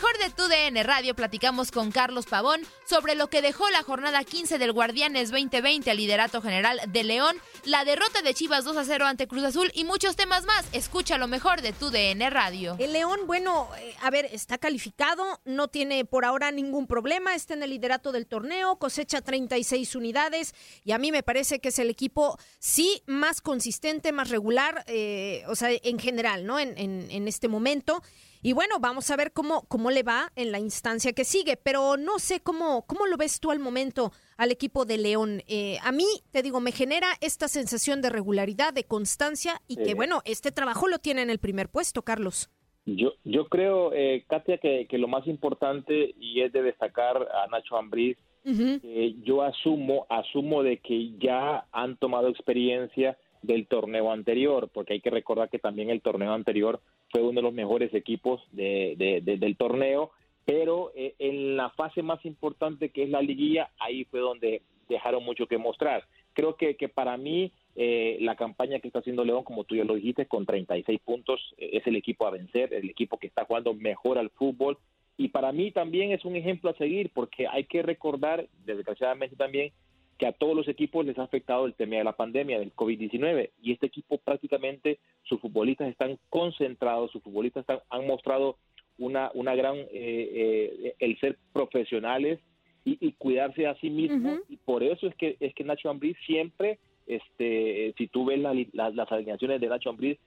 Mejor de tu DN Radio platicamos con Carlos Pavón sobre lo que dejó la jornada 15 del Guardianes 2020 al liderato general de León, la derrota de Chivas 2 a 0 ante Cruz Azul y muchos temas más. Escucha lo mejor de tu DN Radio. El León, bueno, eh, a ver, está calificado, no tiene por ahora ningún problema, está en el liderato del torneo, cosecha 36 unidades y a mí me parece que es el equipo, sí, más consistente, más regular, eh, o sea, en general, ¿no? En, en, en este momento. Y bueno, vamos a ver cómo, cómo le va en la instancia que sigue, pero no sé cómo, cómo lo ves tú al momento al equipo de León. Eh, a mí, te digo, me genera esta sensación de regularidad, de constancia y que Sí. bueno, este trabajo lo tiene en el primer puesto, Carlos. Yo, yo creo, eh, Katia, que, que lo más importante y es de destacar a Nacho Ambriz, eh, yo asumo, asumo de que ya han tomado experiencia del torneo anterior, porque hay que recordar que también el torneo anterior fue uno de los mejores equipos de, de- de- del torneo, pero eh, en la fase más importante que es la liguilla, ahí fue donde dejaron mucho que mostrar. Creo que, para mí eh, la campaña que está haciendo León, como tú ya lo dijiste, con 36 puntos, eh, es el equipo a vencer, el equipo que está jugando mejor al fútbol. Y para mí también es un ejemplo a seguir, porque hay que recordar, desgraciadamente también, que a todos los equipos les ha afectado el tema de la pandemia, del COVID-19. Y este equipo prácticamente, sus futbolistas están concentrados, sus futbolistas están- han mostrado una, una gran, eh, eh, el ser profesionales y, y cuidarse a sí mismos. Y por eso es que, es que Nacho Ambriz siempre, este, si tú ves la- la- las alineaciones de Nacho Ambriz,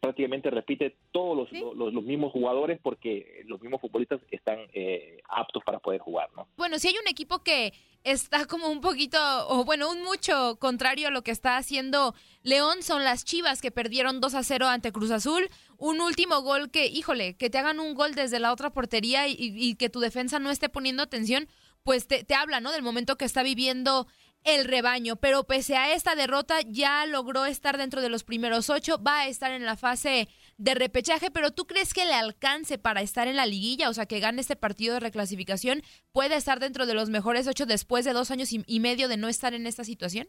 prácticamente repite todos los, los, los mismos jugadores porque los mismos futbolistas están eh, aptos para poder jugar, ¿no? Bueno, si hay un equipo que está como un poquito, o bueno, un mucho contrario a lo que está haciendo León, son las Chivas que perdieron 2 a 0 ante Cruz Azul. Un último gol que, híjole, que te hagan un gol desde la otra portería y, y que tu defensa no esté poniendo atención, pues te, te habla, ¿no? Del momento que está viviendo el rebaño. Pero pese a esta derrota, ya logró estar dentro de los primeros ocho, va a estar en la fase de repechaje, pero ¿tú crees que le alcance para estar en la liguilla? O sea, que gane este partido de reclasificación, ¿puede estar dentro de los mejores ocho después de dos años y, medio de no estar en esta situación?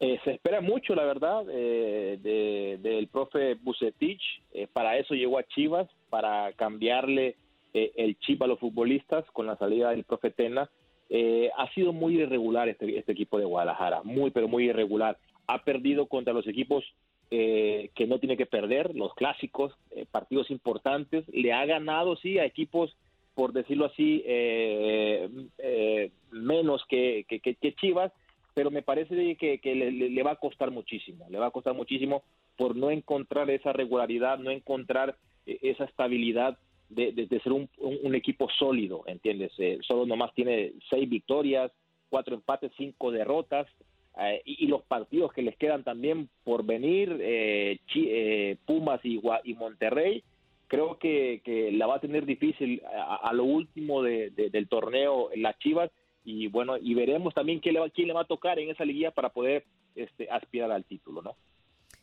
Eh, se espera mucho, la verdad, eh, de- del profe Bucetich. Eh, para eso llegó a Chivas, para cambiarle eh, el chip a los futbolistas con la salida del profe Tena. Eh, ha sido muy irregular este, este equipo de Guadalajara, muy, pero muy irregular. Ha perdido contra los equipos eh, que no tiene que perder, los clásicos, eh, partidos importantes. Le ha ganado, sí, a equipos por decirlo así, menos que, que, Chivas, pero me parece que, que le, va a costar muchísimo, le va a costar muchísimo por no encontrar esa regularidad, no encontrar esa estabilidad de, de, ser un, un, equipo sólido, ¿entiendes? solo nomás tiene seis victorias, cuatro empates, cinco derrotas, eh, y, los partidos que les quedan también por venir, eh, eh, Pumas y, y, Monterrey, creo que, que, la va a tener difícil a, lo último de, del torneo las Chivas y bueno, y veremos también quién le, va, quién le va a tocar en esa liguilla para poder este, aspirar al título, ¿no?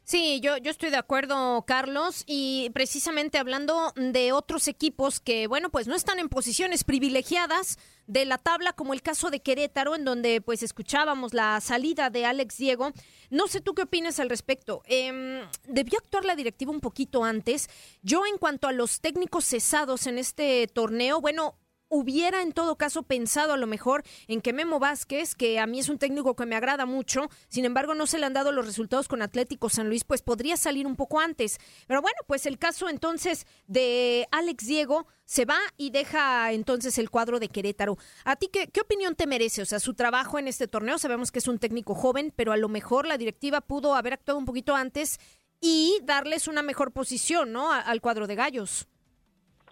Sí, yo, yo estoy de acuerdo, Carlos, y precisamente hablando de otros equipos que, bueno, pues no están en posiciones privilegiadas de la tabla, como el caso de Querétaro, en donde pues escuchábamos la salida de Alex Diego. No sé tú qué opinas al respecto. Eh, ¿Debió actuar la directiva un poquito antes? Yo en cuanto a los técnicos cesados en este torneo, bueno, hubiera en todo caso pensado a lo mejor en que Memo Vázquez, que a mí es un técnico que me agrada mucho, sin embargo no se le han dado los resultados con Atlético San Luis, pues podría salir un poco antes. Pero bueno, pues el caso entonces de Alex Diego se va y deja entonces el cuadro de Querétaro. ¿A ti qué, qué opinión te merece? O sea, su trabajo en este torneo, sabemos que es un técnico joven, pero a lo mejor la directiva pudo haber actuado un poquito antes y darles una mejor posición, ¿no? al cuadro de Gallos.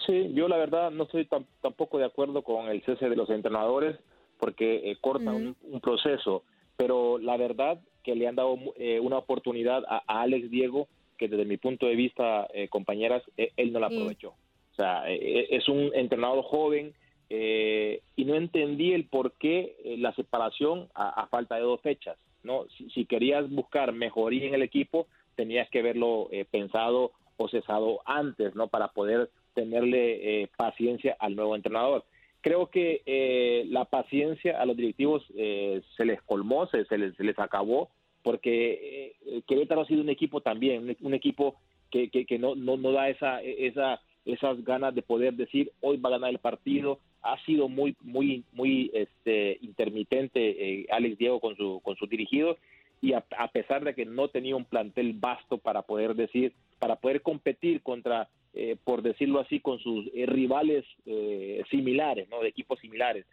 Sí, yo la verdad no estoy tampoco de acuerdo con el cese de los entrenadores porque eh, corta un, proceso, pero la verdad que le han dado eh, una oportunidad a, Alex Diego que desde mi punto de vista, eh, compañeras, él no la aprovechó. O sea, es un entrenador joven y no entendí el por qué la separación a, falta de dos fechas. no si, si, querías buscar mejoría en el equipo, tenías que haberlo pensado o cesado antes, ¿no? Para poder tenerle eh, paciencia al nuevo entrenador. Creo que eh, la paciencia a los directivos eh, se les colmó, se, les, se les acabó, porque Querétaro ha sido un equipo también, un, equipo que, que, no, no, no, da esa, esa, esas ganas de poder decir hoy va a ganar el partido. Ha sido muy, muy, muy este, intermitente Alex Diego con su, con su dirigido y a, pesar de que no tenía un plantel vasto para poder decir, para poder competir contra eh, por decirlo así, con sus eh, rivales eh, similares, ¿no? De equipos similares.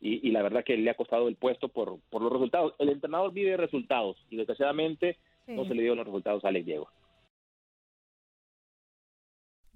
Y, la verdad que le ha costado el puesto por, por los resultados. El entrenador vive resultados y desgraciadamente no se le dio los resultados a Alex Diego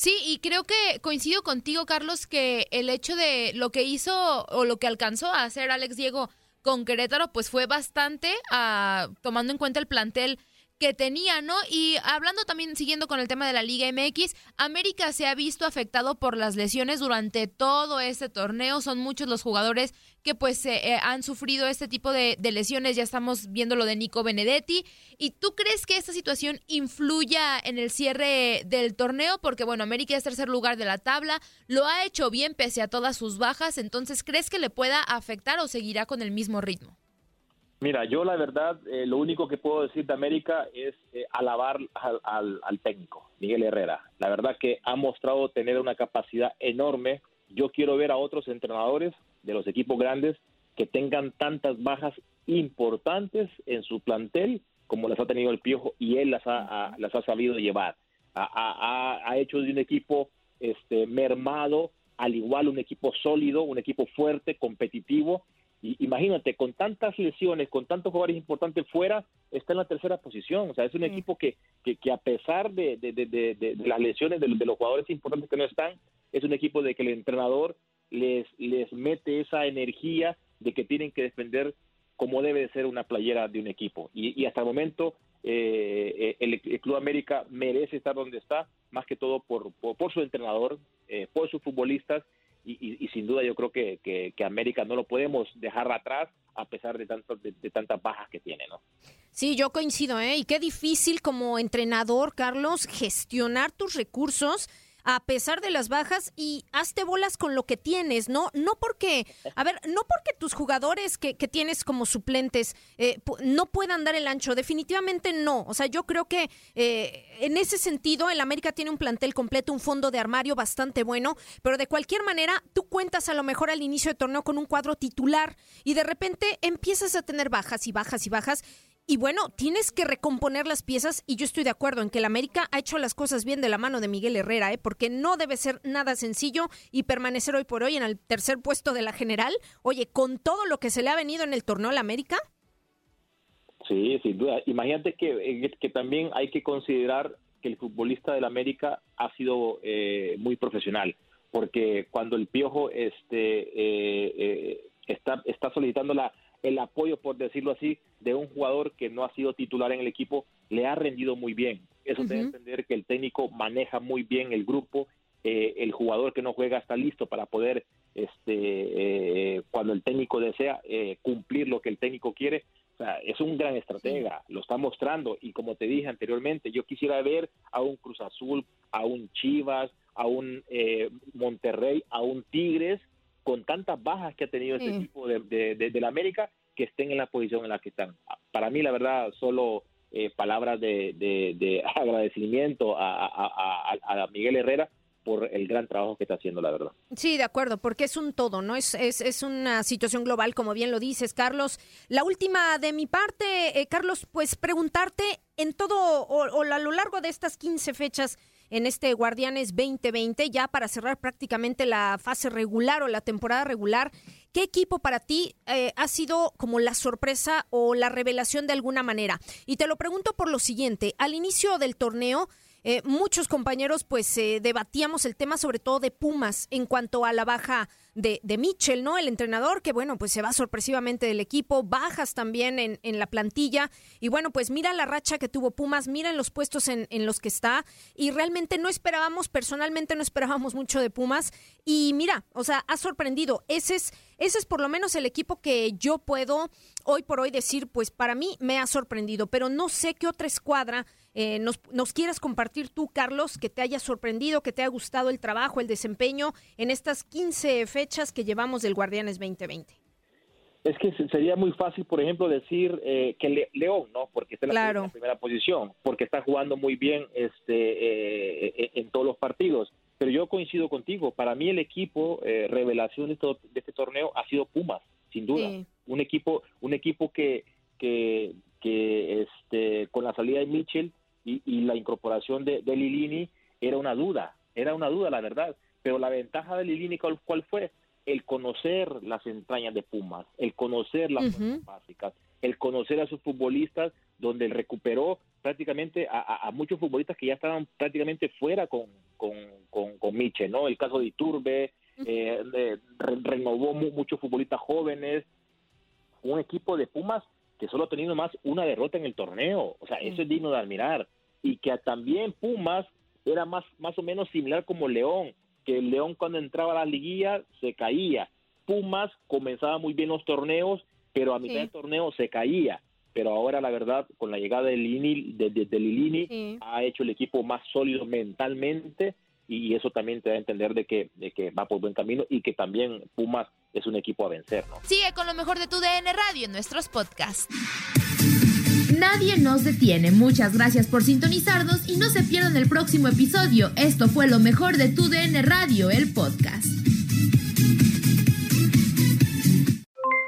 Sí, y creo que coincido contigo, Carlos, que el hecho de lo que hizo o lo que alcanzó a hacer Alex Diego con Querétaro, pues fue bastante, ah, tomando en cuenta el plantel que tenía, ¿no? Y hablando también, siguiendo con el tema de la Liga MX, América se ha visto afectado por las lesiones durante todo este torneo. Son muchos los jugadores que pues eh, han sufrido este tipo de, lesiones. Ya estamos viendo lo de Nico Benedetti. ¿Y tú crees que esta situación influya en el cierre del torneo? Porque bueno, América es tercer lugar de la tabla, lo ha hecho bien pese a todas sus bajas. Entonces, ¿crees que le pueda afectar o seguirá con el mismo ritmo? Mira, yo la verdad, eh, lo único que puedo decir de América es eh, alabar al, técnico, Miguel Herrera. La verdad que ha mostrado tener una capacidad enorme. Yo quiero ver a otros entrenadores de los equipos grandes que tengan tantas bajas importantes en su plantel como las ha tenido el Piojo y él las ha, las ha sabido llevar. Ha, ha, hecho de un equipo este, mermado, al igual un equipo sólido, un equipo fuerte, competitivo imagínate, con tantas lesiones, con tantos jugadores importantes fuera, está en la tercera posición. O sea, es un equipo que, que, a pesar de, de, las lesiones de, los jugadores importantes que no están, es un equipo de que el entrenador les, les mete esa energía de que tienen que defender como debe de ser una playera de un equipo. Y, hasta el momento eh, el, Club América merece estar donde está, más que todo por, por, su entrenador, eh, por sus futbolistas y, sin duda yo creo que, que, América no lo podemos dejar atrás a pesar de, tanto, de, tantas bajas que tiene, ¿no? Sí, yo coincido, ¿eh? Y qué difícil como entrenador, Carlos, gestionar tus recursos a pesar de las bajas y hazte bolas con lo que tienes, ¿no? No porque, a ver, no porque tus jugadores que, que tienes como suplentes eh, no puedan dar el ancho, definitivamente no. O sea, yo creo que eh, en ese sentido el América tiene un plantel completo, un fondo de armario bastante bueno, pero de cualquier manera tú cuentas a lo mejor al inicio de torneo con un cuadro titular y de repente empiezas a tener bajas y bajas y bajas y bueno, tienes que recomponer las piezas y yo estoy de acuerdo en que el América ha hecho las cosas bien de la mano de Miguel Herrera, ¿eh? porque no debe ser nada sencillo y permanecer hoy por hoy en el tercer puesto de la general. Oye, con todo lo que se le ha venido en el torneo al América. Sí, sin duda. Imagínate que, eh, que también hay que considerar que el futbolista del América ha sido eh, muy profesional, porque cuando el Piojo este, eh, está, está solicitando la el apoyo, por decirlo así, de un jugador que no ha sido titular en el equipo, le ha rendido muy bien. Eso debe entender que el técnico maneja muy bien el grupo, eh, el jugador que no juega está listo para poder, este, eh, cuando el técnico desea eh, cumplir lo que el técnico quiere. O sea, es un gran estratega, lo está mostrando y como te dije anteriormente, yo quisiera ver a un Cruz Azul, a un Chivas, a un Monterrey, a un Tigres con tantas bajas que ha tenido este equipo de, de, la América, que estén en la posición en la que están. Para mí, la verdad, solo eh, palabras de, agradecimiento a, a, Miguel Herrera por el gran trabajo que está haciendo, la verdad. Sí, de acuerdo, porque es un todo, ¿no? Es, es, es una situación global, como bien lo dices, Carlos. La última de mi parte, eh, Carlos, pues preguntarte en todo o, a lo largo de estas 15 fechas, en este Guardianes 2020, ya para cerrar prácticamente la fase regular o la temporada regular. ¿Qué equipo para ti eh, ha sido como la sorpresa o la revelación de alguna manera? Y te lo pregunto por lo siguiente, al inicio del torneo, eh, muchos compañeros pues eh, debatíamos el tema sobre todo de Pumas en cuanto a la baja de, de Mitchell, ¿no? El entrenador que, bueno, pues se va sorpresivamente del equipo, bajas también en, en la plantilla. Y bueno, pues mira la racha que tuvo Pumas, mira los puestos en, en los que está. Y realmente no esperábamos, personalmente no esperábamos mucho de Pumas. Y mira, o sea, ha sorprendido. Ese es, ese es por lo menos el equipo que yo puedo hoy por hoy decir, pues para mí me ha sorprendido, pero no sé qué otra escuadra eh, nos, nos quieras compartir tú, Carlos, que te haya sorprendido, que te haya gustado el trabajo, el desempeño en estas 15 fechas que llevamos del Guardianes 2020. Es que sería muy fácil, por ejemplo, decir eh, que León, ¿no? Porque está en la, primera posición, porque está jugando muy bien este eh, en todos los partidos. Pero yo coincido contigo. Para mí el equipo revelación de, este torneo ha sido Pumas, sin duda. Un equipo, un equipo que que, que este, con la salida de Mitchell y, la incorporación de, Lilini era una duda, era una duda la verdad, pero la ventaja de Lilini ¿cuál, fue? El conocer las entrañas de Pumas, el conocer las básicas, el conocer a sus futbolistas, donde él recuperó prácticamente a, muchos futbolistas que ya estaban prácticamente fuera con, con, con, Michel, ¿no? El caso de Iturbe, eh, renovó muchos futbolistas jóvenes, un equipo de Pumas que solo ha tenido más una derrota en el torneo. O sea, eso es digno de admirar. Y que también Pumas era más, más o menos similar como León, que el León cuando entraba a la liguilla se caía. Pumas comenzaba muy bien los torneos, pero a mitad del torneo se caía. Pero ahora, la verdad, con la llegada de, Lini, de, Lilini, ha hecho el equipo más sólido mentalmente y eso también te da a entender de que, de que va por buen camino y que también Pumas es un equipo a vencer. ¿no? Sigue con lo mejor de tu DN Radio en nuestros podcasts. Nadie nos detiene. Muchas gracias por sintonizarnos y no se pierdan el próximo episodio. Esto fue lo mejor de tu DN Radio, el podcast.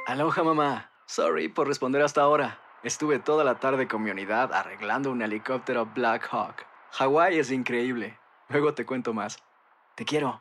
Aloha mamá. Sorry por responder hasta ahora. Estuve toda la tarde con mi unidad arreglando un helicóptero Black Hawk. Hawái es increíble. Luego te cuento más. Te quiero.